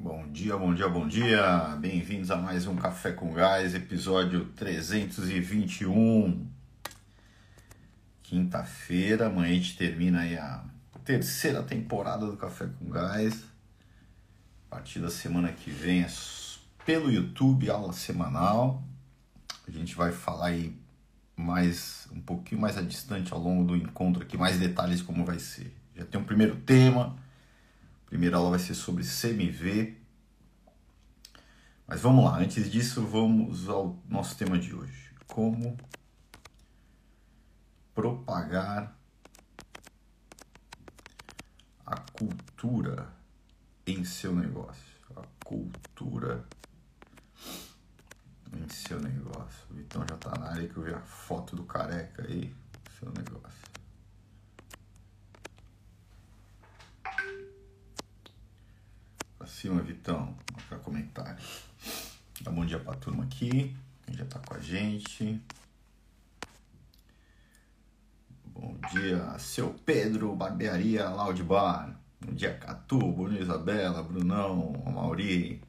Bom dia, bom dia, bom dia. Bem-vindos a mais um Café com Gás, episódio 321. Quinta-feira, amanhã a gente termina aí a terceira temporada do Café com Gás. A partir da semana que vem é pelo YouTube, aula semanal. A gente vai falar aí mais um pouquinho mais distante ao longo do encontro aqui, mais detalhes como vai ser. Já tem um primeiro tema. Primeira aula vai ser sobre CMV. Mas vamos lá, antes disso, vamos ao nosso tema de hoje. Como propagar a cultura em seu negócio. A cultura em seu negócio. O Vitão já tá na área que eu vi a foto do careca aí. Seu negócio. Pra cima, Vitão. Para comentário. Dá bom dia pra turma aqui. Quem já tá com a gente. Bom dia, seu Pedro, Barbearia Laudibar. Bom dia, Catu, dia, Isabela, Brunão, Mauri,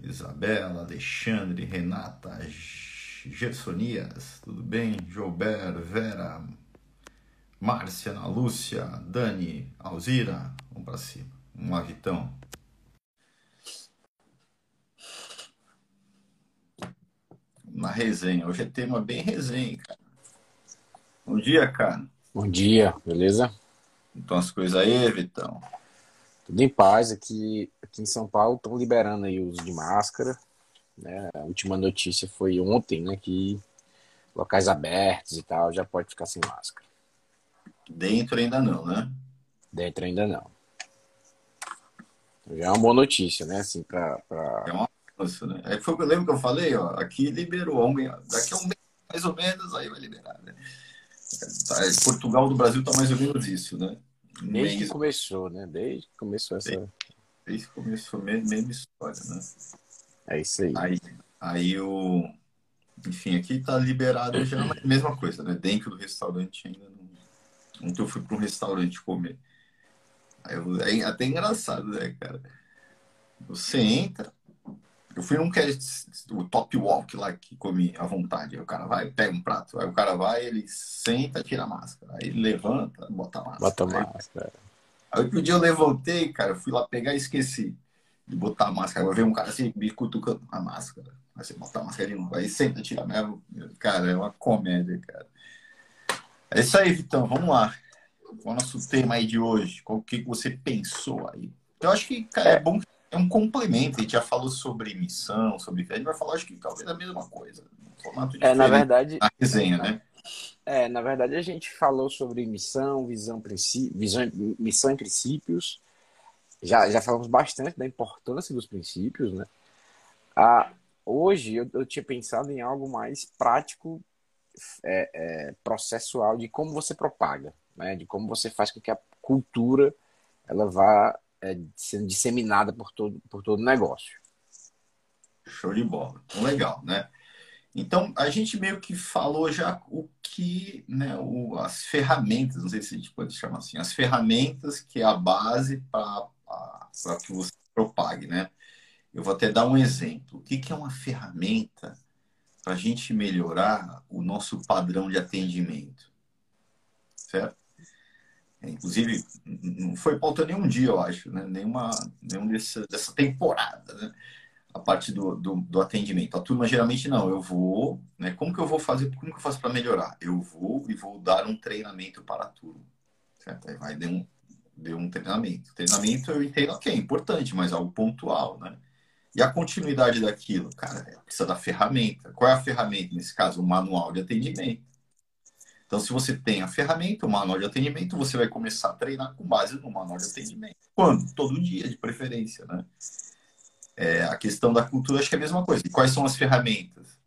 Isabela, Alexandre, Renata, Gersonias, tudo bem? Joubert, Vera, Márcia, Ana Lúcia, Dani, Alzira, vamos para cima. Um lá, Vitão. Na resenha, hoje é tema bem resenha, cara. Bom dia, cara. Bom dia, beleza? Então as coisas aí, Vitão. Tudo em paz aqui, aqui em São Paulo estão liberando aí o uso de máscara. Né? A última notícia foi ontem, né? Que locais abertos e tal já pode ficar sem máscara. Dentro ainda não, né? Dentro ainda não. Já é uma boa notícia, né? Assim, pra, pra... É uma nossa, né? É que foi, lembra que eu falei, ó, aqui liberou, daqui a um mês mais ou menos aí vai liberar, né? Tá, Portugal do Brasil tá mais ou menos isso, né? Desde que começou, né? Desde que começou essa. Desde que começou, mesma história, né? É isso aí. Aí, aí o. Enfim, aqui tá liberado já, mas mesma coisa, né? Dentro do restaurante ainda não. Ontem eu fui para um restaurante comer. Eu... É até engraçado, né, cara? Você entra, eu fui num que é o top walk lá que comi à vontade. Aí o cara vai, pega um prato. Aí o cara vai, ele senta, tira a máscara. Aí ele levanta, bota a máscara. Bota a máscara. Aí, aí um dia eu levantei, cara, eu fui lá pegar e esqueci de botar a máscara. Aí veio um cara assim, me cutucando a máscara. Aí você bota a máscara de novo. Aí senta, tira a máscara. Cara, é uma comédia, cara. É isso aí, Vitão. Vamos lá. Qual é o nosso tema aí de hoje? Qual que você pensou aí? Eu acho que, cara, é, é bom é um complemento. A gente já falou sobre missão, sobre a gente vai falar, acho que talvez a mesma coisa. formato é, na verdade. Na resenha, né? É, na verdade a gente falou sobre missão, visão, princípio, visão, missão e princípios. Já, já falamos bastante da importância dos princípios, né? Ah, hoje eu, eu tinha pensado em algo mais prático, é, é, processual, de como você propaga, né? De como você faz com que a cultura ela vá é, sendo disseminada por todo, por todo o negócio. Show de bola. Então, legal, né? Então, a gente meio que falou já o que, né, o, as ferramentas, não sei se a gente pode chamar assim, as ferramentas que é a base para que você propague, né? Eu vou até dar um exemplo. O que, que é uma ferramenta para a gente melhorar o nosso padrão de atendimento? Certo? Inclusive, não foi pauta nenhum dia, eu acho, né? Nenhuma, nenhum dessa, dessa temporada, né? A parte do, do, do, atendimento. A turma geralmente não, eu vou, né? Como que eu vou fazer, como que eu faço para melhorar? Eu vou e vou dar um treinamento para a turma, certo? Aí vai dar um, deu um treinamento. Treinamento eu entendo que é importante, mas algo pontual, né? E a continuidade daquilo, cara, precisa da ferramenta. Qual é a ferramenta? Nesse caso, o manual de atendimento. Então, se você tem a ferramenta, o manual de atendimento, você vai começar a treinar com base no manual de atendimento. Quando? Todo dia, de preferência, né? É, a questão da cultura, acho que é a mesma coisa. E quais são as ferramentas?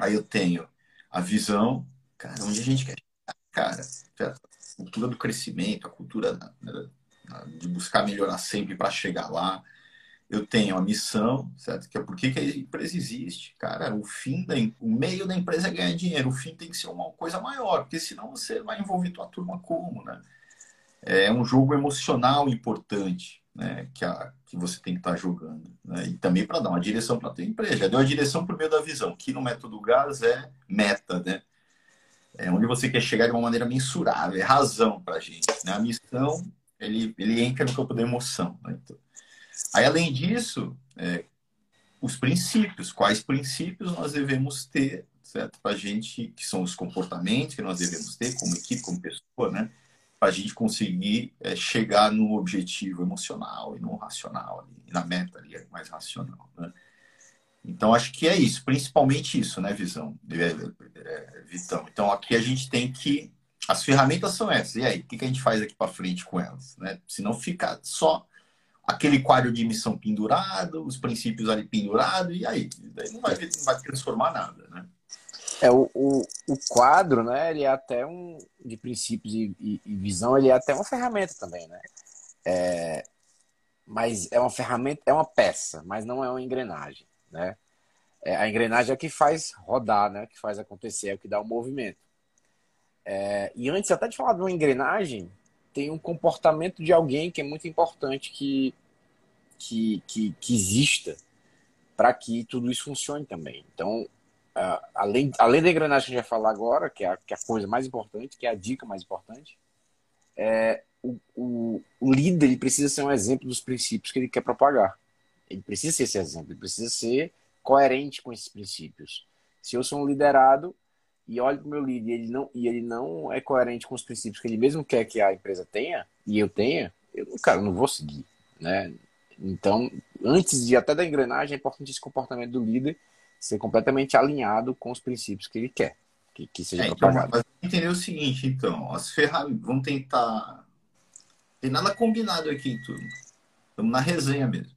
Aí eu tenho a visão, cara, onde a gente quer cara, a cultura do crescimento, a cultura né, de buscar melhorar sempre para chegar lá eu tenho a missão, certo? Que é por que, a empresa existe. Cara, o fim da o meio da empresa é ganhar dinheiro, o fim tem que ser uma coisa maior, porque senão você vai envolver tua turma como, né? É um jogo emocional importante, né, que, a, que você tem que estar tá jogando. Né? E também para dar uma direção para tua empresa. Já deu a direção por meio da visão, que no método GAS é meta, né? É onde você quer chegar de uma maneira mensurável, é razão para a gente. Né? A missão, ele, ele entra no campo da emoção. Né? Então, aí, além disso, é, os princípios. Quais princípios nós devemos ter, certo? Para a gente, que são os comportamentos que nós devemos ter como equipe, como pessoa, né? Para a gente conseguir é, chegar no objetivo emocional e no racional, ali, na meta ali, é mais racional, né? Então, acho que é isso, principalmente isso, né, Visão? É, é, Vitão. Então, aqui a gente tem que. As ferramentas são essas. E aí, o que a gente faz aqui para frente com elas? Né? Se não fica só aquele quadro de missão pendurado, os princípios ali pendurado, e aí? Daí não vai, não vai transformar nada, né? É, o, o, o quadro, né, ele é até um, de princípios e, e, e visão, ele é até uma ferramenta também, né? É, mas é uma ferramenta, é uma peça, mas não é uma engrenagem, né? É, a engrenagem é que faz rodar, né? Que faz acontecer, é o que dá o movimento. É, e antes até de falar de uma engrenagem, tem um comportamento de alguém que é muito importante que, que, que, que exista para que tudo isso funcione também. Então, uh, além, além da engrenagem que a gente vai falar agora, que é, a, que é a coisa mais importante, que é a dica mais importante, é, o, o, o líder ele precisa ser um exemplo dos princípios que ele quer propagar. Ele precisa ser esse exemplo, ele precisa ser coerente com esses princípios. Se eu sou um liderado, e olho para o meu líder e ele, não, e ele não é coerente com os princípios que ele mesmo quer que a empresa tenha, e eu tenha, eu, cara, não vou seguir, né? Então, antes de até da engrenagem, é importante esse comportamento do líder ser completamente alinhado com os princípios que ele quer que, que seja é, então, propagado. entender o seguinte, então, as ferramentas, vamos tentar... Tem nada combinado aqui, tudo. Estamos na resenha mesmo.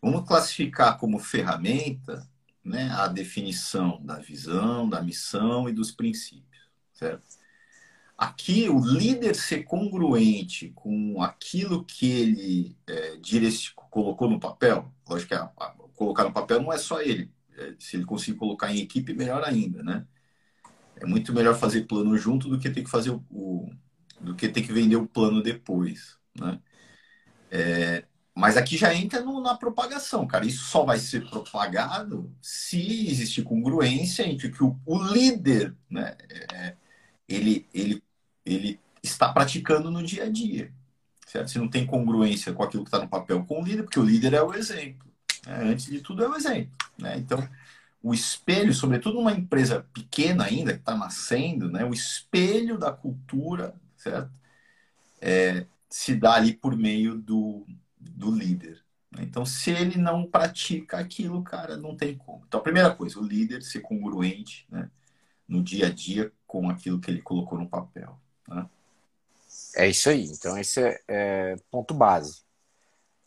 Vamos classificar como ferramenta né, a definição da visão, da missão e dos princípios, certo? Aqui, o líder ser congruente com aquilo que ele é, colocou no papel, lógico que a, a, colocar no papel não é só ele, é, se ele conseguir colocar em equipe, melhor ainda, né? É muito melhor fazer plano junto do que ter que fazer o, o do que ter que vender o plano depois, né? É, mas aqui já entra no, na propagação, cara. Isso só vai ser propagado se existir congruência entre que o, o líder, né, é, ele, ele, ele está praticando no dia a dia. Certo? Se não tem congruência com aquilo que está no papel com o líder, porque o líder é o exemplo. Né? Antes de tudo, é o exemplo. Né? Então, o espelho, sobretudo numa empresa pequena ainda, que está nascendo, né? o espelho da cultura, certo? É, se dá ali por meio do, do líder. Né? Então, se ele não pratica aquilo, cara, não tem como. Então, a primeira coisa, o líder ser congruente né, no dia a dia com aquilo que ele colocou no papel. Né? É isso aí. Então, esse é, é ponto base.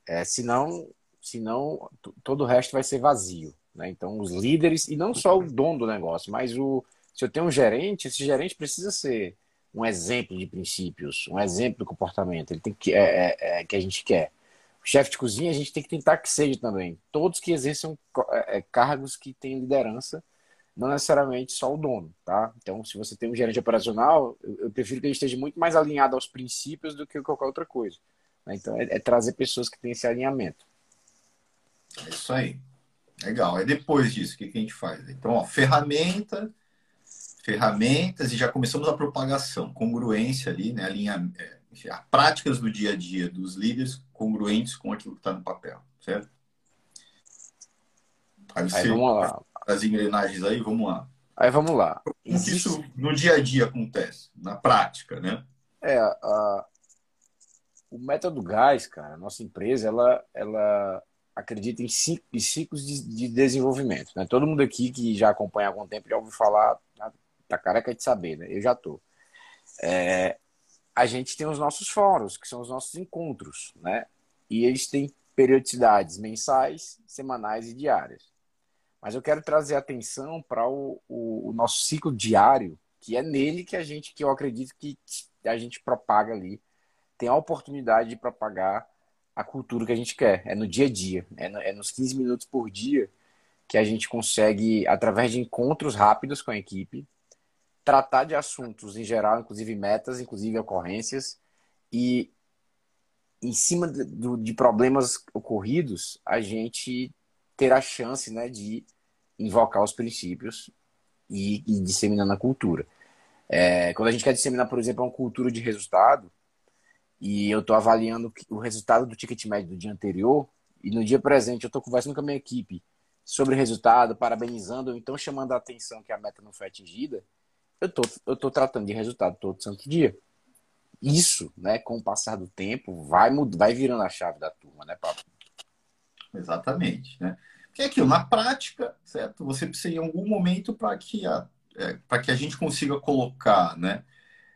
É, senão, senão, todo o resto vai ser vazio. Né? Então, os líderes, e não só o dono do negócio, mas o, se eu tenho um gerente, esse gerente precisa ser um exemplo de princípios, um exemplo de comportamento. Ele tem que é, é, é que a gente quer chefe de cozinha, a gente tem que tentar que seja também. Todos que exerçam é, é, cargos que têm liderança, não necessariamente só o dono, tá? Então, se você tem um gerente operacional, eu, eu prefiro que ele esteja muito mais alinhado aos princípios do que qualquer outra coisa. Né? Então, é, é, trazer pessoas que têm esse alinhamento. É isso aí. Legal. Aí depois disso, o que, que a gente faz? Então, ó, ferramenta, ferramentas e já começamos a propagação, congruência ali, né? Alinha, é, enfim, as práticas do dia a dia dos líderes congruentes com aquilo que está no papel, certo? Aí você aí vamos lá. As engrenagens aí, vamos lá. Aí vamos lá. Como Existe... isso no dia a dia acontece, na prática, né? É, a... o método gás, cara, nossa empresa, ela, ela acredita em, ciclos de, de desenvolvimento. Né? Todo mundo aqui que já acompanha há algum tempo já ouviu falar, tá, tá careca de saber, né? Eu já tô. É, a gente tem os nossos fóruns, que são os nossos encontros, né? E eles têm periodicidades mensais, semanais e diárias. Mas eu quero trazer atenção para o, o, o, nosso ciclo diário, que é nele que a gente, que eu acredito que a gente propaga ali, tem a oportunidade de propagar a cultura que a gente quer. É no dia a dia, é, no, é nos 15 minutos por dia que a gente consegue, através de encontros rápidos com a equipe, tratar de assuntos em geral, inclusive metas, inclusive ocorrências, e em cima de, de problemas ocorridos, a gente ter a chance né, de invocar os princípios e, e disseminar na cultura. É, quando a gente quer disseminar, por exemplo, uma cultura de resultado, e eu estou avaliando o resultado do ticket médio do dia anterior, e no dia presente eu estou conversando com a minha equipe sobre o resultado, parabenizando, ou então chamando a atenção que a meta não foi atingida, eu tô, tô tratando de resultado todo santo dia. Isso, né, com o passar do tempo, vai, vai virando a chave da turma, né, Pablo? Exatamente, né? Que é aquilo, na prática, certo? Você precisa em algum momento para que, a, é, que a gente consiga colocar, né?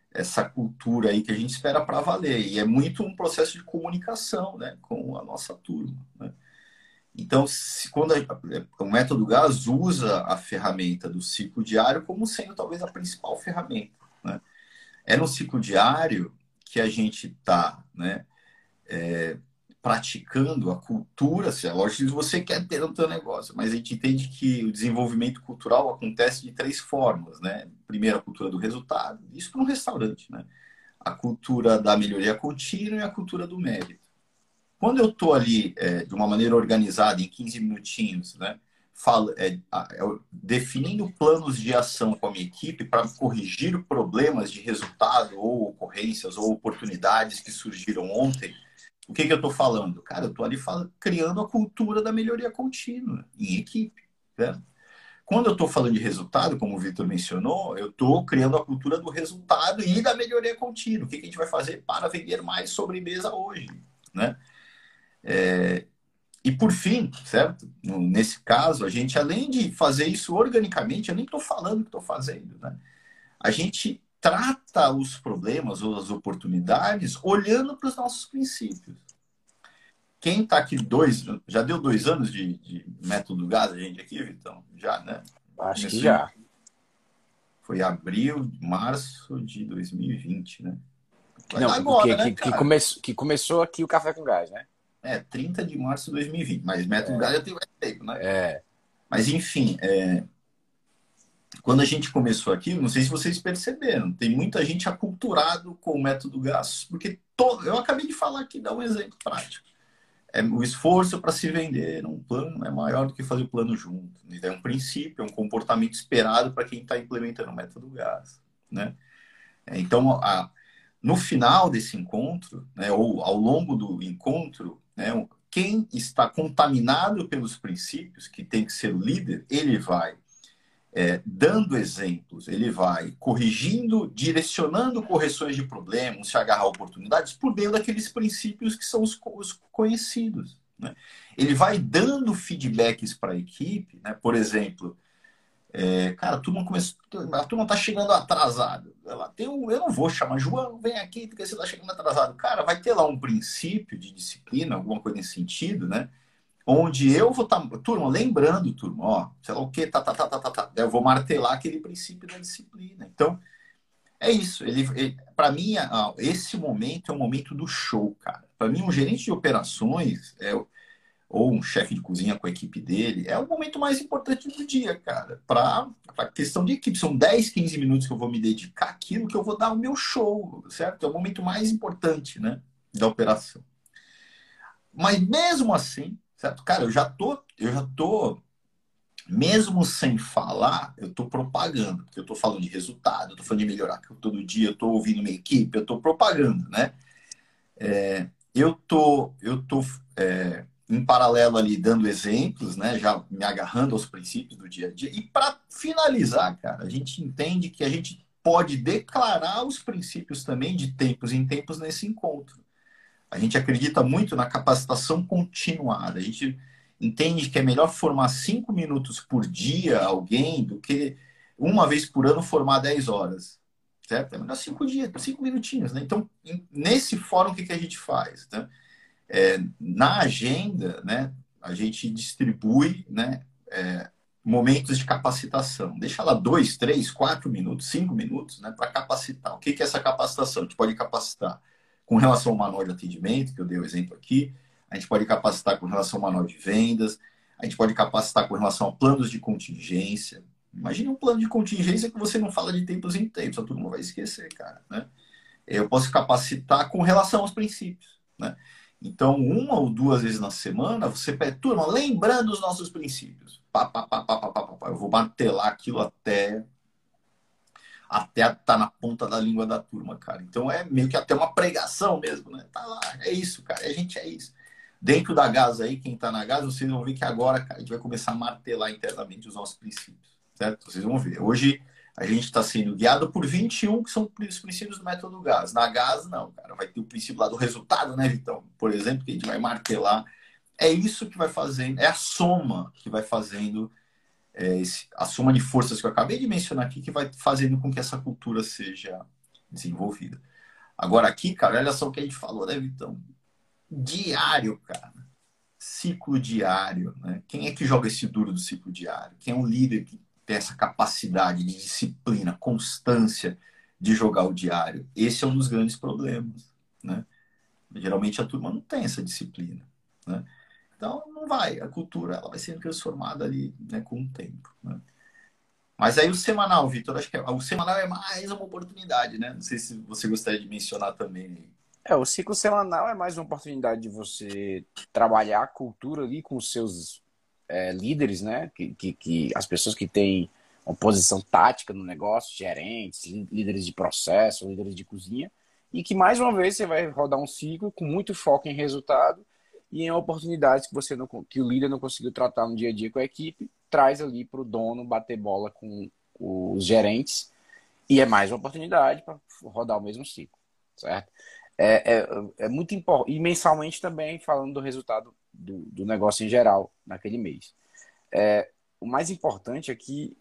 Essa cultura aí que a gente espera para valer. E é muito um processo de comunicação, né? Com a nossa turma, né? Então, se, quando a, o método GAS usa a ferramenta do ciclo diário como sendo talvez a principal ferramenta. Né? É no ciclo diário que a gente está né, é, praticando a cultura, se é lógico que você quer ter no seu negócio, mas a gente entende que o desenvolvimento cultural acontece de três formas, né? Primeiro, a cultura do resultado, isso para um restaurante, né? A cultura da melhoria contínua e a cultura do mérito. Quando eu estou ali é, de uma maneira organizada, em 15 minutinhos, né, falo, é, é, definindo planos de ação com a minha equipe para corrigir problemas de resultado ou ocorrências ou oportunidades que surgiram ontem, o que, que eu estou falando? Cara, eu estou ali falando, criando a cultura da melhoria contínua em equipe. Né? Quando eu estou falando de resultado, como o Vitor mencionou, eu estou criando a cultura do resultado e da melhoria contínua. O que, que a gente vai fazer para vender mais sobremesa hoje? Né? É, e por fim, certo? Nesse caso, a gente, além de fazer isso organicamente, eu nem estou falando que estou fazendo, né? A gente trata os problemas ou as oportunidades olhando para os nossos princípios. Quem está aqui dois, já deu dois anos de, de método gás, a gente aqui, Vitão? Já, né? Acho que já. Foi abril, março de 2020, né? Não, agora, que, né, que, que, come, que começou aqui o Café com Gás, né? É, 30 de março de 2020, mas método é. já tem mais tempo, né? É. Mas, enfim, é... quando a gente começou aqui, não sei se vocês perceberam, tem muita gente aculturado com o método GAS, porque eu acabei de falar aqui, dar um exemplo prático. É, o esforço para se vender um plano é maior do que fazer o plano junto. É um princípio, é um comportamento esperado para quem está implementando o método GAS. Né? É, então, a, no final desse encontro, né, ou ao longo do encontro, né? Quem está contaminado pelos princípios, que tem que ser o líder, ele vai é, dando exemplos, ele vai corrigindo, direcionando correções de problemas, se agarrar a oportunidades, por meio daqueles princípios que são os, os conhecidos. Né? Ele vai dando feedbacks para a equipe, né? por exemplo, é, cara, a turma, começou, a turma tá chegando atrasado. Ela tem um, eu não vou chamar, João, vem aqui porque você tá chegando atrasado. Cara, vai ter lá um princípio de disciplina, alguma coisa nesse sentido, né? Onde eu vou estar, tá, turma, lembrando, turma, ó, sei lá o que, tá, tá, tá, tá, tá, tá. Eu vou martelar aquele princípio da disciplina. Então, é isso. Ele, ele para mim, esse momento é o momento do show, cara. Para mim, um gerente de operações é ou um chefe de cozinha com a equipe dele, é o momento mais importante do dia, cara. Para a questão de equipe, são 10, 15 minutos que eu vou me dedicar àquilo que eu vou dar o meu show, certo? É o momento mais importante, né, da operação. Mas mesmo assim, certo? Cara, eu já tô, eu já tô mesmo sem falar, eu tô propagando, porque eu tô falando de resultado, eu tô falando de melhorar todo dia, eu tô ouvindo minha equipe, eu tô propagando, né? É, eu tô, eu tô é, em paralelo ali dando exemplos, né, já me agarrando aos princípios do dia a dia. E para finalizar, cara, a gente entende que a gente pode declarar os princípios também de tempos em tempos nesse encontro. A gente acredita muito na capacitação continuada. A gente entende que é melhor formar cinco minutos por dia alguém do que uma vez por ano formar dez horas. Certo? É melhor cinco dias, cinco minutinhos. Né? Então, nesse fórum, o que, que a gente faz? Né? É, na agenda, né, a gente distribui né, é, momentos de capacitação. Deixa lá dois, três, quatro minutos, cinco minutos né, para capacitar. O que, que é essa capacitação? A gente pode capacitar com relação ao manual de atendimento, que eu dei o exemplo aqui, a gente pode capacitar com relação ao manual de vendas, a gente pode capacitar com relação a planos de contingência. Imagine um plano de contingência que você não fala de tempos em tempos, a turma vai esquecer, cara. Né? Eu posso capacitar com relação aos princípios. né? Então, uma ou duas vezes na semana, você pede, turma, lembrando os nossos princípios. Pá, pá, pá, pá, pá, pá, pá. Eu vou martelar aquilo até até tá na ponta da língua da turma, cara. Então é meio que até uma pregação mesmo, né? Tá lá, é isso, cara. A gente é isso. Dentro da Gaza aí, quem tá na Gaza, vocês vão ver que agora, cara, a gente vai começar a martelar internamente os nossos princípios, certo? Vocês vão ver. Hoje a gente está sendo guiado por 21 que são os princípios do método GAS. Na GAS, não, cara. Vai ter o princípio lá do resultado, né, Vitão? Por exemplo, que a gente vai martelar. É isso que vai fazendo, é a soma que vai fazendo, é, esse, a soma de forças que eu acabei de mencionar aqui, que vai fazendo com que essa cultura seja desenvolvida. Agora, aqui, cara, olha só o que a gente falou, né, Vitão? Diário, cara. Ciclo diário, né? Quem é que joga esse duro do ciclo diário? Quem é um líder que ter essa capacidade de disciplina, constância de jogar o diário. Esse é um dos grandes problemas, né? Geralmente a turma não tem essa disciplina, né? Então não vai, a cultura ela vai sendo transformada ali, né, com o tempo, né? Mas aí o semanal, Vitor, acho que é, o semanal é mais uma oportunidade, né? Não sei se você gostaria de mencionar também. É, o ciclo semanal é mais uma oportunidade de você trabalhar a cultura ali com os seus é, líderes, né? Que, que, que, as pessoas que têm uma posição tática no negócio, gerentes, líderes de processo, líderes de cozinha, e que mais uma vez você vai rodar um ciclo com muito foco em resultado e em oportunidades que você não, que o líder não conseguiu tratar no dia a dia com a equipe, traz ali para o dono bater bola com os gerentes e é mais uma oportunidade para rodar o mesmo ciclo, certo? É, é, é muito importante. E mensalmente também, falando do resultado do, do negócio em geral naquele mês. É, o mais importante é que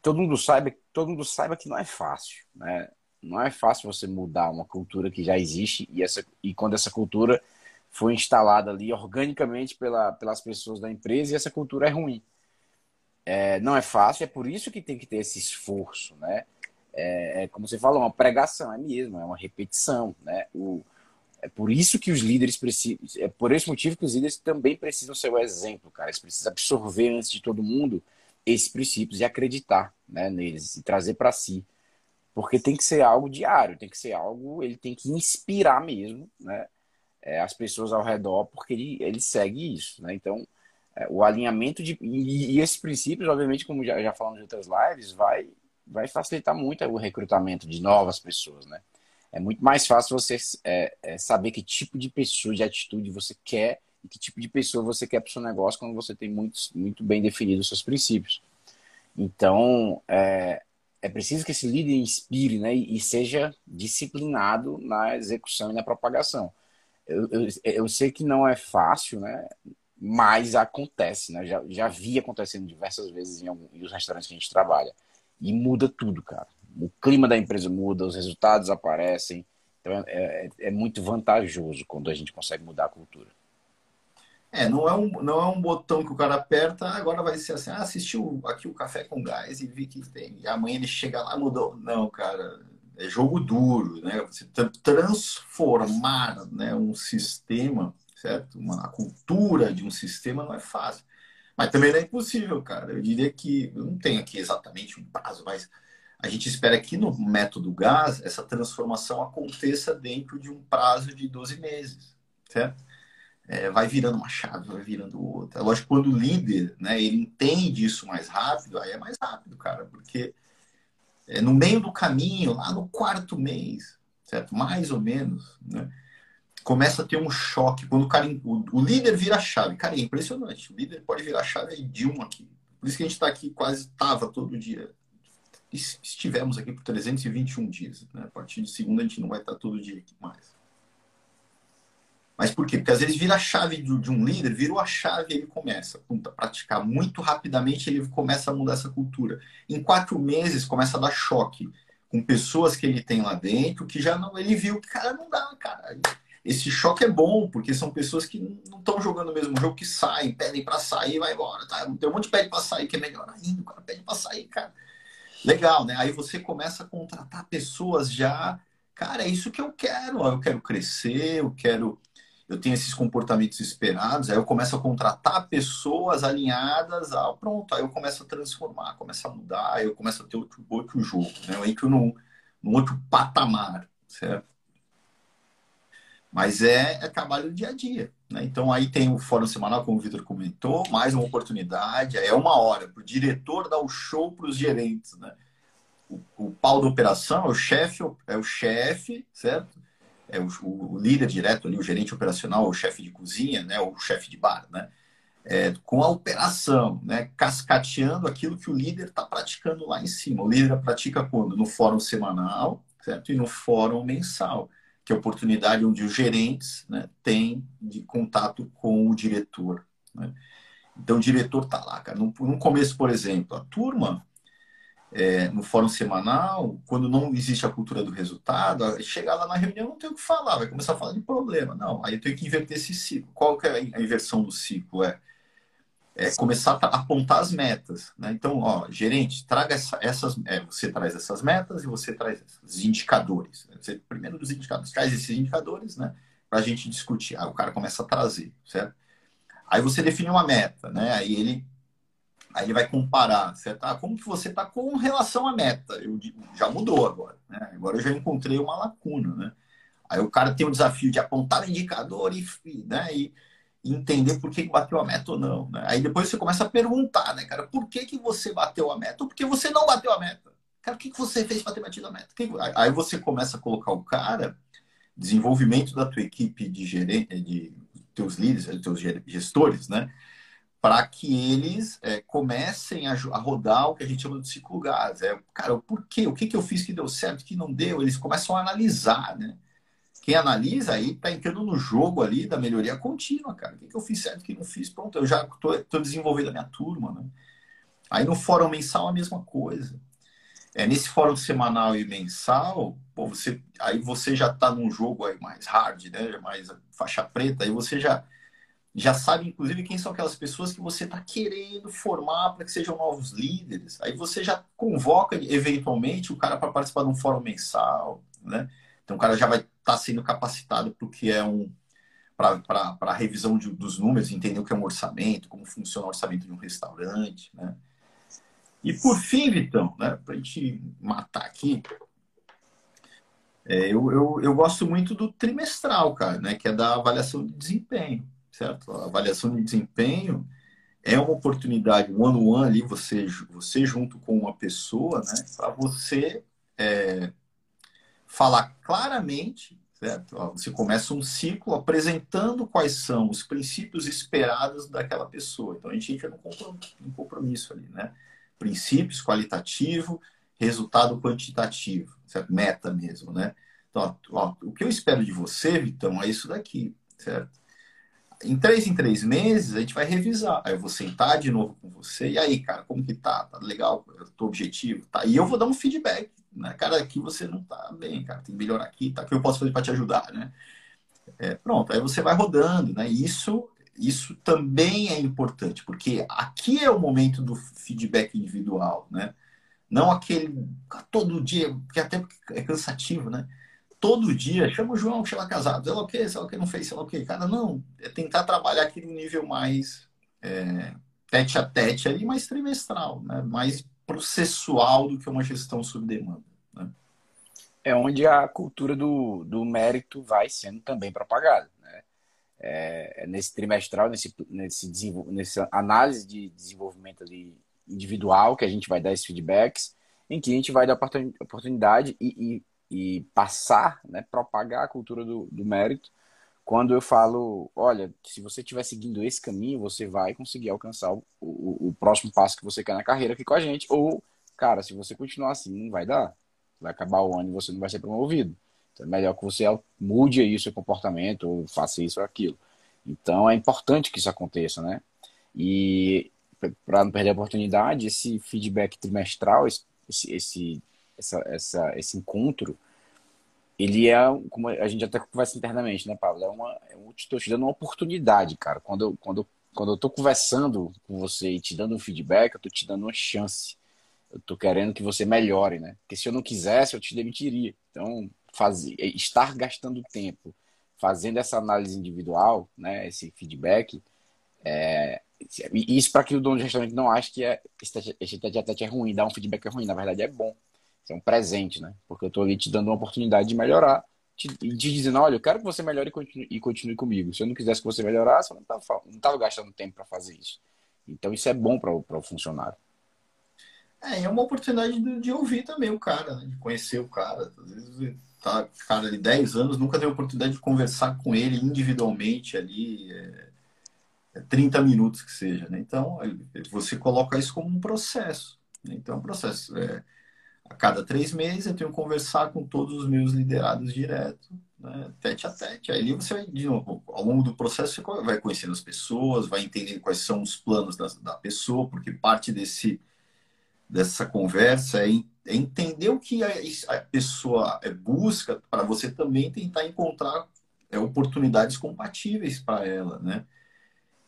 todo mundo saiba, todo mundo saiba que não é fácil, né? Não é fácil você mudar uma cultura que já existe e, essa, e quando essa cultura foi instalada ali organicamente pela, pelas pessoas da empresa e essa cultura é ruim. É, não é fácil, é por isso que tem que ter esse esforço, né? É, é como você falou, uma pregação, é mesmo, é uma repetição, né? O, é por isso que os líderes precisam. É por esse motivo que os líderes também precisam ser o exemplo, cara. Eles precisam absorver antes de todo mundo esses princípios e acreditar né, neles e trazer para si. Porque tem que ser algo diário, tem que ser algo. Ele tem que inspirar mesmo né, é, as pessoas ao redor, porque ele, ele segue isso. Né? Então, é, o alinhamento de. E, e, esses princípios, obviamente, como já, já falamos em outras lives, vai, vai facilitar muito o recrutamento de novas pessoas. Né? É muito mais fácil você é, é, saber que tipo de pessoa, de atitude você quer e que tipo de pessoa você quer para o seu negócio quando você tem muito, muito bem definidos os seus princípios. Então, é, é preciso que esse líder inspire né, e seja disciplinado na execução e na propagação. Eu, eu, eu, sei que não é fácil, né, mas acontece. Né, já, já vi acontecendo diversas vezes em, alguns, em os restaurantes que a gente trabalha. E muda tudo, cara o clima da empresa muda, os resultados aparecem. Então é, é, é, muito vantajoso quando a gente consegue mudar a cultura. É, não é, um, não é um botão que o cara aperta, agora vai ser assim, ah, assistiu aqui o Café com Gás e vi que tem. E amanhã ele chega lá mudou. Não, cara, é jogo duro, né? Você transformar né, um sistema, certo? Uma, a cultura de um sistema não é fácil. Mas também não é impossível, cara. Eu diria que, eu não tenho aqui exatamente um prazo, mas a gente espera que no método GAS essa transformação aconteça dentro de um prazo de 12 meses, certo? É, vai virando uma chave, vai virando outra. Lógico, quando o líder, né, ele entende isso mais rápido, aí é mais rápido, cara, porque é, no meio do caminho, lá no quarto mês, certo? Mais ou menos, né? Começa a ter um choque. Quando o, cara, o, o líder vira chave. Cara, é impressionante. O líder pode virar chave de um aqui. Por isso que a gente está aqui quase, estava todo dia estivemos aqui por 321 dias. Né? A partir de segunda a gente não vai estar todo dia aqui mais. Mas por quê? Porque às vezes vira a chave de um líder, virou a chave e ele começa a praticar muito rapidamente, ele começa a mudar essa cultura. Em quatro meses começa a dar choque com pessoas que ele tem lá dentro, que já não, ele viu que, cara, não dá, cara. Esse choque é bom, porque são pessoas que não estão jogando o mesmo jogo, que saem, pedem para sair, vai embora. Tá? Tem um monte de pede para sair, que é melhor ainda, o cara pede para sair, cara. Legal, né? Aí você começa a contratar pessoas já. Cara, é isso que eu quero. Eu quero crescer, eu quero. Eu tenho esses comportamentos esperados. Aí eu começo a contratar pessoas alinhadas ao pronto. Aí eu começo a transformar, começo a mudar, aí eu começo a ter outro, outro jogo, né? Eu entro num, num outro patamar, certo? Mas é, é trabalho dia a dia. Né? Então aí tem o fórum semanal, como o Vitor comentou, mais uma oportunidade, é uma hora para o diretor dar o show para os gerentes. Né? O, o pau da operação é o chefe, é o chefe, certo? É o, o, líder direto ali, o gerente operacional, o chefe de cozinha, né? o chefe de bar, né? É, com a operação, né? cascateando aquilo que o líder está praticando lá em cima. O líder pratica quando? No fórum semanal, certo? E no fórum mensal que é a oportunidade onde os gerentes né, têm de contato com o diretor. Né? Então, o diretor está lá, cara. No, no, começo, por exemplo, a turma, é, no fórum semanal, quando não existe a cultura do resultado, chegar lá na reunião não tem o que falar, vai começar a falar de problema. Não, aí eu tenho que inverter esse ciclo. Qual que é a inversão do ciclo? É é começar a apontar as metas. Né? Então, ó, gerente, traga essa, essas, é, você traz essas metas e você traz os indicadores. Você, primeiro dos indicadores, traz esses indicadores, né, para a gente discutir. Aí o cara começa a trazer, certo? Aí você define uma meta, né? Aí ele, aí ele vai comparar, certo? Ah, como que você está com relação à meta? Eu já mudou agora, né? Agora eu já encontrei uma lacuna, né? Aí o cara tem o desafio de apontar o indicador e, né? E, entender por que bateu a meta ou não. Né? Aí depois você começa a perguntar, né, cara, por que, que você bateu a meta ou por que você não bateu a meta? Cara, o que, que você fez para ter batido a meta? Aí você começa a colocar o cara, desenvolvimento da tua equipe de gerente, de teus líderes, de teus gestores, né? Para que eles é, comecem a, a, rodar o que a gente chama de ciclo gás. É, cara, o porquê? O que, que eu fiz que deu certo, que não deu? Eles começam a analisar, né? Quem analisa aí está entrando no jogo ali da melhoria contínua, cara. O que, que eu fiz certo, o que não fiz? Pronto, eu já estou desenvolvendo a minha turma, né? Aí no fórum mensal a mesma coisa. É, nesse fórum semanal e mensal, pô, você, aí você já está num jogo aí mais hard, né? Mais faixa preta, aí você já, já sabe, inclusive, quem são aquelas pessoas que você está querendo formar para que sejam novos líderes. Aí você já convoca, eventualmente, o cara para participar de um fórum mensal, né? Então o cara já vai estar tá sendo capacitado para o que é um para a revisão de, dos números, entender o que é um orçamento, como funciona o orçamento de um restaurante, né? E por fim, Vitão, né, para a gente matar aqui, é, eu, eu, eu gosto muito do trimestral, cara, né, que é da avaliação de desempenho, certo? A avaliação de desempenho é uma oportunidade, um ano one ali, você, você junto com uma pessoa, né, para você é, falar claramente, certo? Você começa um ciclo apresentando quais são os princípios esperados daquela pessoa. Então a gente entra num compromisso ali, né? Princípios qualitativo, resultado quantitativo, certo? Meta mesmo, né? Então, ó, o que eu espero de você, Vitão, é isso daqui, certo? Em três em três meses, a gente vai revisar. Aí eu vou sentar de novo com você. E aí, cara, como que tá? Tá legal? O objetivo? Tá? E eu vou dar um feedback né? Cara, aqui você não tá bem, cara, tem que melhorar aqui, tá? O que eu posso fazer para te ajudar, né? É, pronto, aí você vai rodando, né? Isso, isso também é importante, porque aqui é o momento do feedback individual, né? Não aquele todo dia, que até é cansativo, né? Todo dia, chama o João, chama casado, sei lá o que, sei lá o que não fez, sei lá o que. Cara, não, é tentar trabalhar aqui no nível mais é, tete a tete ali, mais trimestral, né? Mais processual do que uma gestão sob demanda. Né? É onde a cultura do, do mérito vai sendo também propagada. Né? É, é nesse trimestral, nesse, nesse nessa análise de desenvolvimento ali individual que a gente vai dar esses feedbacks, em que a gente vai dar oportunidade e, e, e passar, né, propagar a cultura do, do mérito quando eu falo, olha, se você estiver seguindo esse caminho, você vai conseguir alcançar o, o, o, próximo passo que você quer na carreira aqui com a gente. Ou, cara, se você continuar assim, não vai dar. Vai acabar o ano e você não vai ser promovido. Então é melhor que você mude aí o seu comportamento, ou faça isso ou aquilo. Então é importante que isso aconteça, né? E para não perder a oportunidade, esse feedback trimestral, esse, esse, essa, essa, esse encontro, ele é, como a gente até conversa internamente, né, Pablo? É uma, eu estou te dando uma oportunidade, cara. Quando eu, quando, quando eu estou conversando com você e te dando um feedback, eu estou te dando uma chance. Eu estou querendo que você melhore, né? Porque se eu não quisesse, eu te demitiria. Então, fazer, estar gastando tempo fazendo essa análise individual, né, esse feedback, é, isso para que o dono de restaurante não ache que é, esse tete a tete é ruim, dar um feedback é ruim. Na verdade, é bom é um presente, né? Porque eu estou ali te dando uma oportunidade de melhorar, te, te dizendo, olha, eu quero que você melhore e continue, e continue comigo. Se eu não quisesse que você melhorasse, eu não estava não tava gastando tempo para fazer isso. Então isso é bom para o funcionário. É, é uma oportunidade de, de, ouvir também o cara, né? de conhecer o cara. Às vezes tá cara de 10 anos, nunca teve oportunidade de conversar com ele individualmente ali, é, é 30 minutos que seja. Né? Então, você coloca isso como um processo. Né? Então, é um processo. É, a cada três meses eu tenho que conversar com todos os meus liderados direto, né? tete a tete. Aí você vai, de novo, ao longo do processo, você vai conhecendo as pessoas, vai entendendo quais são os planos da, da pessoa, porque parte desse, dessa conversa é, é entender o que a, a pessoa busca para você também tentar encontrar é, oportunidades compatíveis para ela, né?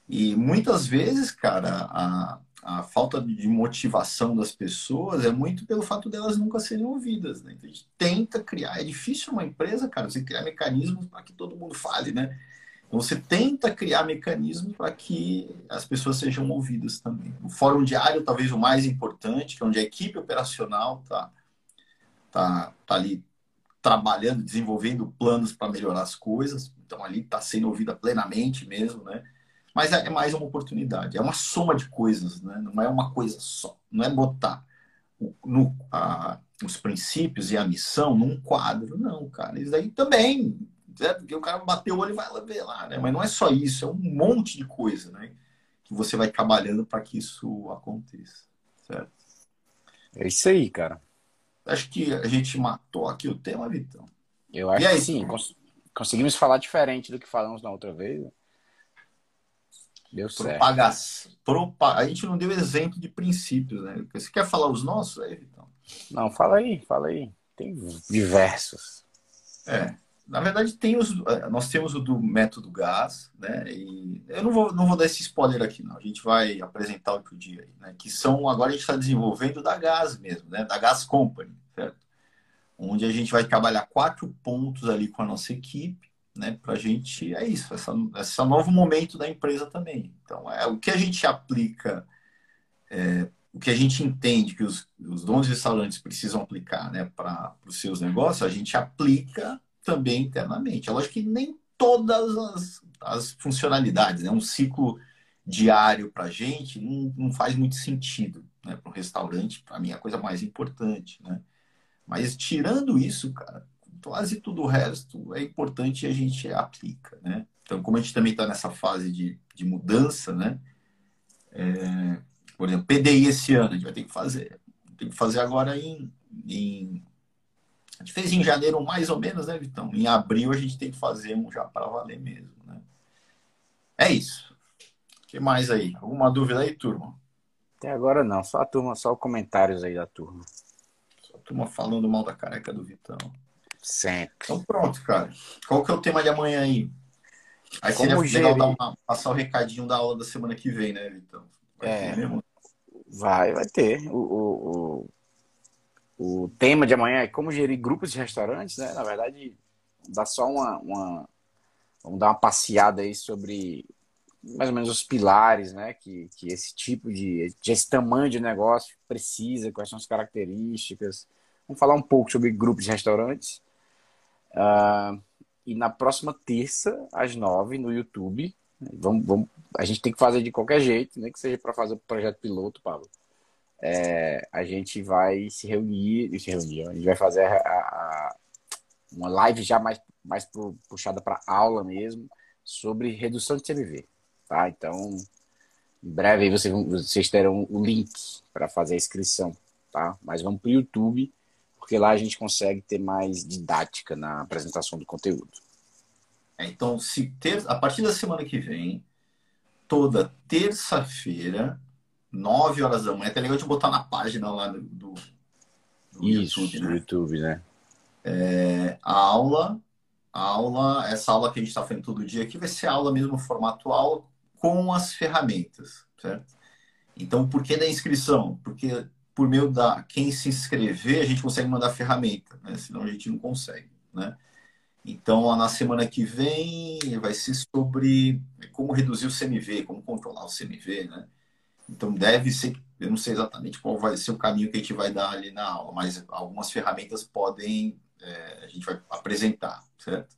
E muitas vezes, cara, a, a falta de motivação das pessoas é muito pelo fato delas nunca serem ouvidas, né? Então, a gente tenta criar, é difícil uma empresa, cara, você criar mecanismos para que todo mundo fale, né? Então, você tenta criar mecanismos para que as pessoas sejam ouvidas também. O fórum diário, talvez o mais importante, que é onde a equipe operacional está tá, tá ali trabalhando, desenvolvendo planos para melhorar as coisas. Então, ali está sendo ouvida plenamente mesmo, né? Mas é, é mais uma oportunidade, é uma soma de coisas, né? não é uma coisa só. Não é botar no, a, os princípios e a missão num quadro, não, cara. Isso aí também, certo? porque o cara bateu o olho e vai ver lá, né? Mas não é só isso, é um monte de coisa, né? Que você vai trabalhando para que isso aconteça, certo? É isso aí, cara. Acho que a gente matou aqui o tema, Vitão. Eu acho aí, que sim. Cons conseguimos falar diferente do que falamos na outra vez. Deu. Propa... A gente não deu exemplo de princípios, né? Você quer falar os nossos aí, então? Não, fala aí, fala aí. Tem diversos. É. Na verdade, tem os, é, nós temos o do método gás, né? E eu não vou, não vou dar esse spoiler aqui, não. A gente vai apresentar outro dia aí, né? Que são, agora a gente está desenvolvendo da gás mesmo, né? Da Gas Company, certo? Onde a gente vai trabalhar quatro pontos ali com a nossa equipe né? Para a gente é isso, essa, esse novo momento da empresa também. Então, é o que a gente aplica, é, o que a gente entende que os, os donos de restaurantes precisam aplicar, né, para os seus negócios, a gente aplica também internamente. É lógico que nem todas as, as funcionalidades, né? Um ciclo diário para a gente não, não faz muito sentido, né? Para o restaurante, para mim, é a coisa mais importante, né? Mas tirando isso, cara, quase tudo o resto é importante e a gente aplica, né? Então, como a gente também está nessa fase de, de mudança, né? É, por exemplo, PDI esse ano, a gente vai ter que fazer. Tem que fazer agora em, em, A gente fez em janeiro mais ou menos, né, Vitão? Em abril a gente tem que fazer um já para valer mesmo, né? É isso. O que mais aí? Alguma dúvida aí, turma? Até agora não, só a turma, só comentários aí da turma. Só a turma falando mal da careca do Vitão. Sempre. Então pronto, cara. Qual que é o tema de amanhã aí? Aí seria Como legal dar uma, passar o recadinho da aula da semana que vem, né, Então, vai é, mesmo? Vai, vai ter. O, o, o, o, tema de amanhã é como gerir grupos de restaurantes, né? Na verdade, dá só uma, uma. Vamos dar uma passeada aí sobre mais ou menos os pilares, né? Que, que esse tipo de, de esse tamanho de negócio precisa, quais são as características. Vamos falar um pouco sobre grupos de restaurantes. Uh, e na próxima terça, às nove, no YouTube. Vamos, vamos, a gente tem que fazer de qualquer jeito, nem que seja para fazer o projeto piloto, Pablo. É, a gente vai se reunir, se reunir, a gente vai fazer a, a, uma live já mais, mais puxada para aula mesmo, sobre redução de CMV. Tá? Então, em breve aí vocês, vocês terão o link para fazer a inscrição. Tá? Mas vamos para o YouTube porque lá a gente consegue ter mais didática na apresentação do conteúdo. É, então, se ter, a partir da semana que vem, toda terça-feira, 9 horas da manhã, até legal de botar na página lá do, do Isso, YouTube, né? YouTube, né? É, a aula, a aula, essa aula que a gente está fazendo todo dia aqui vai ser aula mesmo formato aula com as ferramentas, certo? Então, por que da inscrição? Porque por meio da quem se inscrever, a gente consegue mandar ferramenta, né? senão a gente não consegue. Né? Então, na semana que vem vai ser sobre como reduzir o CMV, como controlar o CMV. Né? Então, deve ser, eu não sei exatamente qual vai ser o caminho que a gente vai dar ali na aula, mas algumas ferramentas podem é, a gente vai apresentar, certo?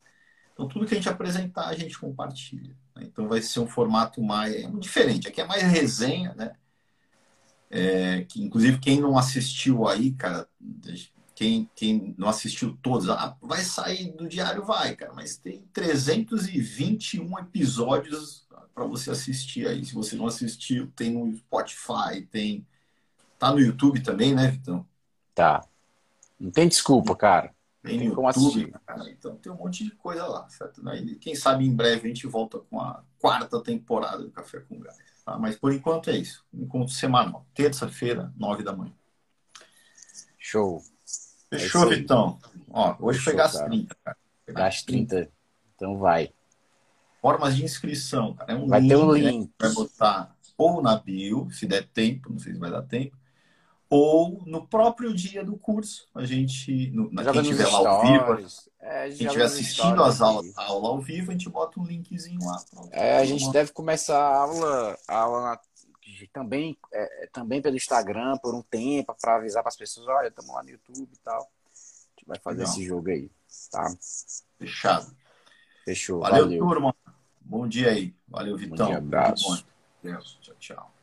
Então, tudo que a gente apresentar, a gente compartilha. Né? Então, vai ser um formato mais diferente. Aqui é mais resenha, né? É, que, inclusive, quem não assistiu aí, cara, quem, quem não assistiu todos, ah, vai sair do diário, vai, cara, mas tem 321 episódios para você assistir aí. Se você não assistiu, tem no Spotify, tem. Tá no YouTube também, né, Vitão? Tá. Não tem desculpa, cara. Tem, tem no YouTube, cara. Então tem um monte de coisa lá, certo? Quem sabe em breve a gente volta com a quarta temporada do Café com Gás. Tá? Mas por enquanto é isso. Encontro semanal. Terça-feira, nove da manhã. Show. Fechou, é Vitão. Ó, hoje Fechou, foi das 30, cara. Das 30. Então vai. Formas de inscrição, cara. É um vai link, ter um link. Né? Vai botar ou na bio, se der tempo, não sei se vai dar tempo, ou no próprio dia do curso. A gente, no, na, quem estiver lá ao vivo, é, quem estiver assistindo as aulas aula ao vivo, a gente bota um linkzinho lá. É, a gente deve começar a aula, a aula também, é, também pelo Instagram por um tempo, para avisar para as pessoas, olha, estamos lá no YouTube e tal. A gente vai fazer Legal. esse jogo aí, tá? Fechado. Fechou. Valeu, valeu. turma. Bom dia aí. Valeu, Vitão. Dia, abraço. Tchau, tchau.